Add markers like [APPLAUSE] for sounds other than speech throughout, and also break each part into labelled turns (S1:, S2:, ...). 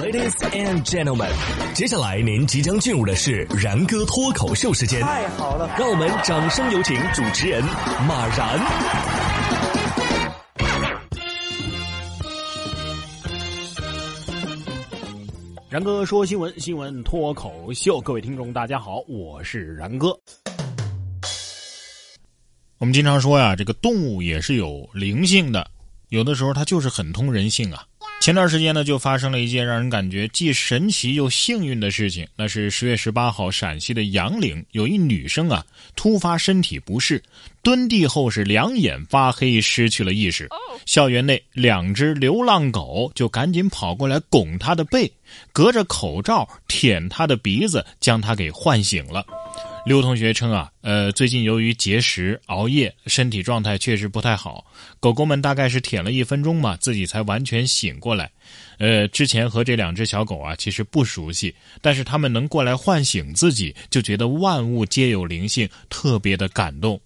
S1: Ladies and gentlemen，接下来您即将进入的是然哥脱口秀时间。
S2: 太好了，
S1: 让我们掌声有请主持人马然。
S3: 然哥说新闻，新闻脱口秀，各位听众大家好，我是然哥。我们经常说呀，这个动物也是有灵性的，有的时候它就是很通人性啊。前段时间呢，就发生了一件让人感觉既神奇又幸运的事情。那是十月十八号，陕西的杨凌有一女生啊，突发身体不适，蹲地后是两眼发黑，失去了意识。校园内两只流浪狗就赶紧跑过来拱她的背，隔着口罩舔她的鼻子，将她给唤醒了。刘同学称啊，呃，最近由于节食熬夜，身体状态确实不太好。狗狗们大概是舔了一分钟嘛，自己才完全醒过来。呃，之前和这两只小狗啊，其实不熟悉，但是他们能过来唤醒自己，就觉得万物皆有灵性，特别的感动。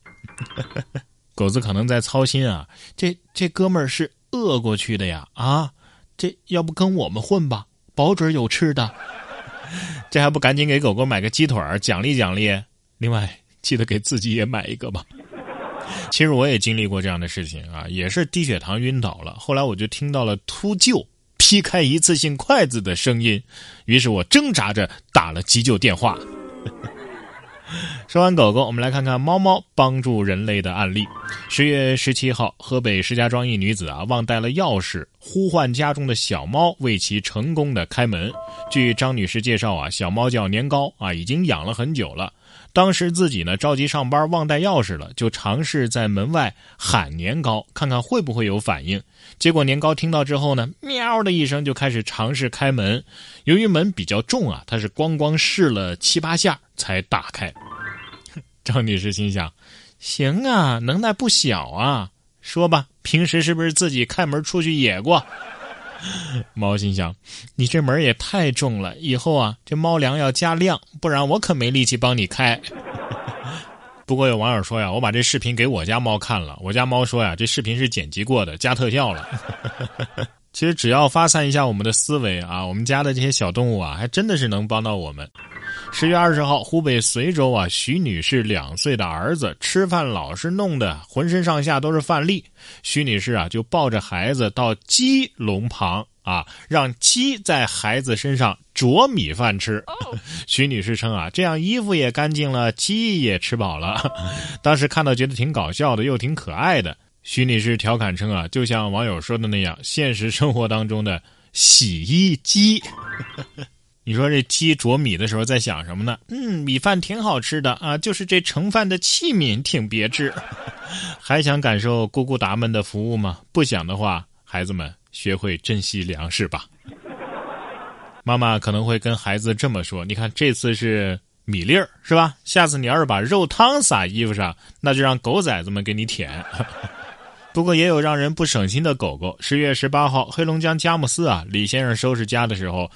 S3: [LAUGHS] 狗子可能在操心啊，这这哥们儿是饿过去的呀啊，这要不跟我们混吧，保准有吃的。[LAUGHS] 这还不赶紧给狗狗买个鸡腿儿奖励奖励？另外，记得给自己也买一个吧。其实我也经历过这样的事情啊，也是低血糖晕倒了。后来我就听到了秃鹫劈开一次性筷子的声音，于是我挣扎着打了急救电话。[LAUGHS] 说完狗狗，我们来看看猫猫帮助人类的案例。十月十七号，河北石家庄一女子啊忘带了钥匙，呼唤家中的小猫为其成功的开门。据张女士介绍啊，小猫叫年糕啊，已经养了很久了。当时自己呢着急上班，忘带钥匙了，就尝试在门外喊年糕，看看会不会有反应。结果年糕听到之后呢，喵的一声就开始尝试开门。由于门比较重啊，它是咣咣试了七八下才打开。[LAUGHS] 张女士心想：行啊，能耐不小啊。说吧，平时是不是自己开门出去野过？[LAUGHS] 猫心想：“你这门也太重了，以后啊，这猫粮要加量，不然我可没力气帮你开。[LAUGHS] ”不过有网友说呀：“我把这视频给我家猫看了，我家猫说呀，这视频是剪辑过的，加特效了。[LAUGHS] ”其实只要发散一下我们的思维啊，我们家的这些小动物啊，还真的是能帮到我们。十月二十号，湖北随州啊，徐女士两岁的儿子吃饭老是弄得浑身上下都是饭粒，徐女士啊就抱着孩子到鸡笼旁啊，让鸡在孩子身上啄米饭吃。徐女士称啊，这样衣服也干净了，鸡也吃饱了。[LAUGHS] 当时看到觉得挺搞笑的，又挺可爱的。徐女士调侃称啊，就像网友说的那样，现实生活当中的洗衣机。你说这鸡啄米的时候在想什么呢？嗯，米饭挺好吃的啊，就是这盛饭的器皿挺别致。[LAUGHS] 还想感受咕咕达们的服务吗？不想的话，孩子们学会珍惜粮食吧。妈妈可能会跟孩子这么说：“你看，这次是米粒儿，是吧？下次你要是把肉汤撒衣服上，那就让狗崽子们给你舔。[LAUGHS] ”不过也有让人不省心的狗狗。十月十八号，黑龙江佳木斯啊，李先生收拾家的时候。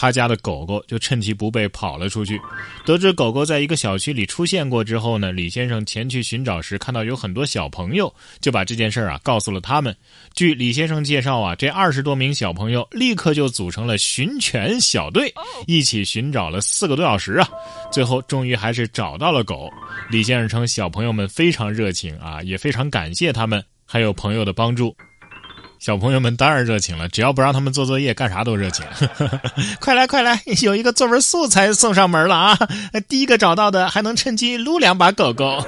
S3: 他家的狗狗就趁其不备跑了出去。得知狗狗在一个小区里出现过之后呢，李先生前去寻找时看到有很多小朋友，就把这件事啊告诉了他们。据李先生介绍啊，这二十多名小朋友立刻就组成了寻犬小队，一起寻找了四个多小时啊，最后终于还是找到了狗。李先生称，小朋友们非常热情啊，也非常感谢他们还有朋友的帮助。小朋友们当然热情了，只要不让他们做作业，干啥都热情。快 [LAUGHS] 来快来，[LAUGHS] 有一个作文素材送上门了啊！第一个找到的还能趁机撸两把狗狗。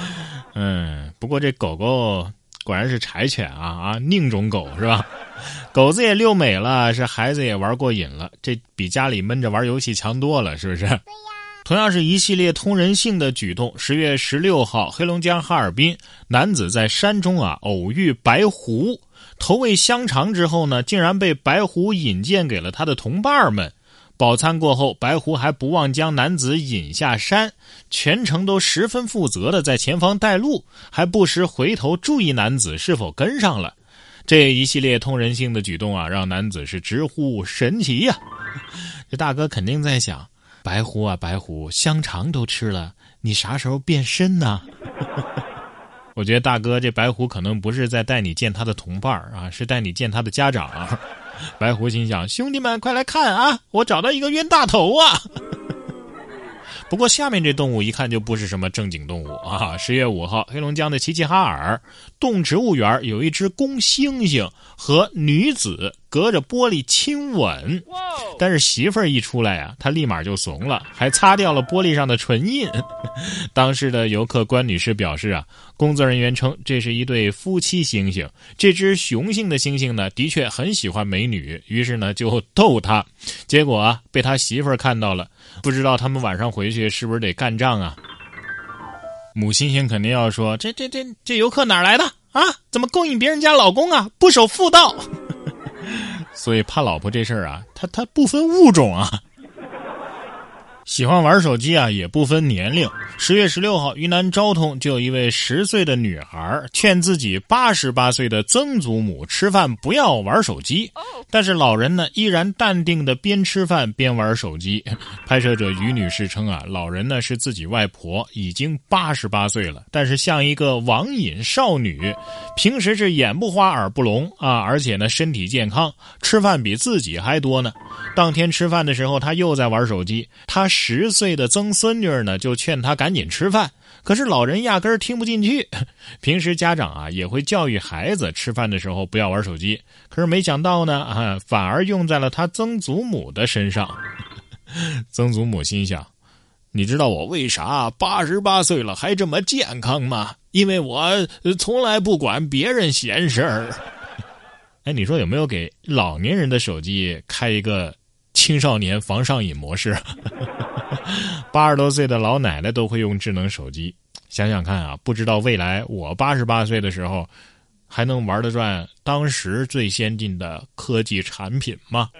S3: [LAUGHS] 嗯，不过这狗狗果然是柴犬啊啊，宁种狗是吧？狗子也遛美了，是孩子也玩过瘾了，这比家里闷着玩游戏强多了，是不是？同样是一系列通人性的举动。十月十六号，黑龙江哈尔滨男子在山中啊偶遇白狐。投喂香肠之后呢，竟然被白狐引荐给了他的同伴们。饱餐过后，白狐还不忘将男子引下山，全程都十分负责的在前方带路，还不时回头注意男子是否跟上了。这一系列通人性的举动啊，让男子是直呼神奇呀！[LAUGHS] 这大哥肯定在想：白狐啊，白狐，香肠都吃了，你啥时候变身呢？我觉得大哥这白狐可能不是在带你见他的同伴啊，是带你见他的家长。白狐心想：兄弟们，快来看啊！我找到一个冤大头啊！[LAUGHS] 不过下面这动物一看就不是什么正经动物啊！十月五号，黑龙江的齐齐哈尔动植物园有一只公猩猩和女子隔着玻璃亲吻，但是媳妇儿一出来啊，他立马就怂了，还擦掉了玻璃上的唇印。[LAUGHS] 当时的游客关女士表示啊，工作人员称这是一对夫妻猩猩，这只雄性的猩猩呢的确很喜欢美女，于是呢就逗他，结果啊被他媳妇儿看到了，不知道他们晚上回去是不是得干仗啊？母猩猩肯定要说：“这这这这游客哪来的啊？怎么勾引别人家老公啊？不守妇道！”所以怕老婆这事儿啊，他他不分物种啊。喜欢玩手机啊，也不分年龄。十月十六号，云南昭通就有一位十岁的女孩劝自己八十八岁的曾祖母吃饭不要玩手机，但是老人呢依然淡定的边吃饭边玩手机。拍摄者于女士称啊，老人呢是自己外婆，已经八十八岁了，但是像一个网瘾少女，平时是眼不花耳不聋啊，而且呢身体健康，吃饭比自己还多呢。当天吃饭的时候，她又在玩手机，她。十岁的曾孙女呢，就劝他赶紧吃饭，可是老人压根儿听不进去。[LAUGHS] 平时家长啊也会教育孩子吃饭的时候不要玩手机，可是没想到呢啊，反而用在了他曾祖母的身上。[LAUGHS] 曾祖母心想：“你知道我为啥八十八岁了还这么健康吗？因为我从来不管别人闲事儿。[LAUGHS] ”哎，你说有没有给老年人的手机开一个？青少年防上瘾模式，八十多岁的老奶奶都会用智能手机，想想看啊，不知道未来我八十八岁的时候，还能玩得转当时最先进的科技产品吗？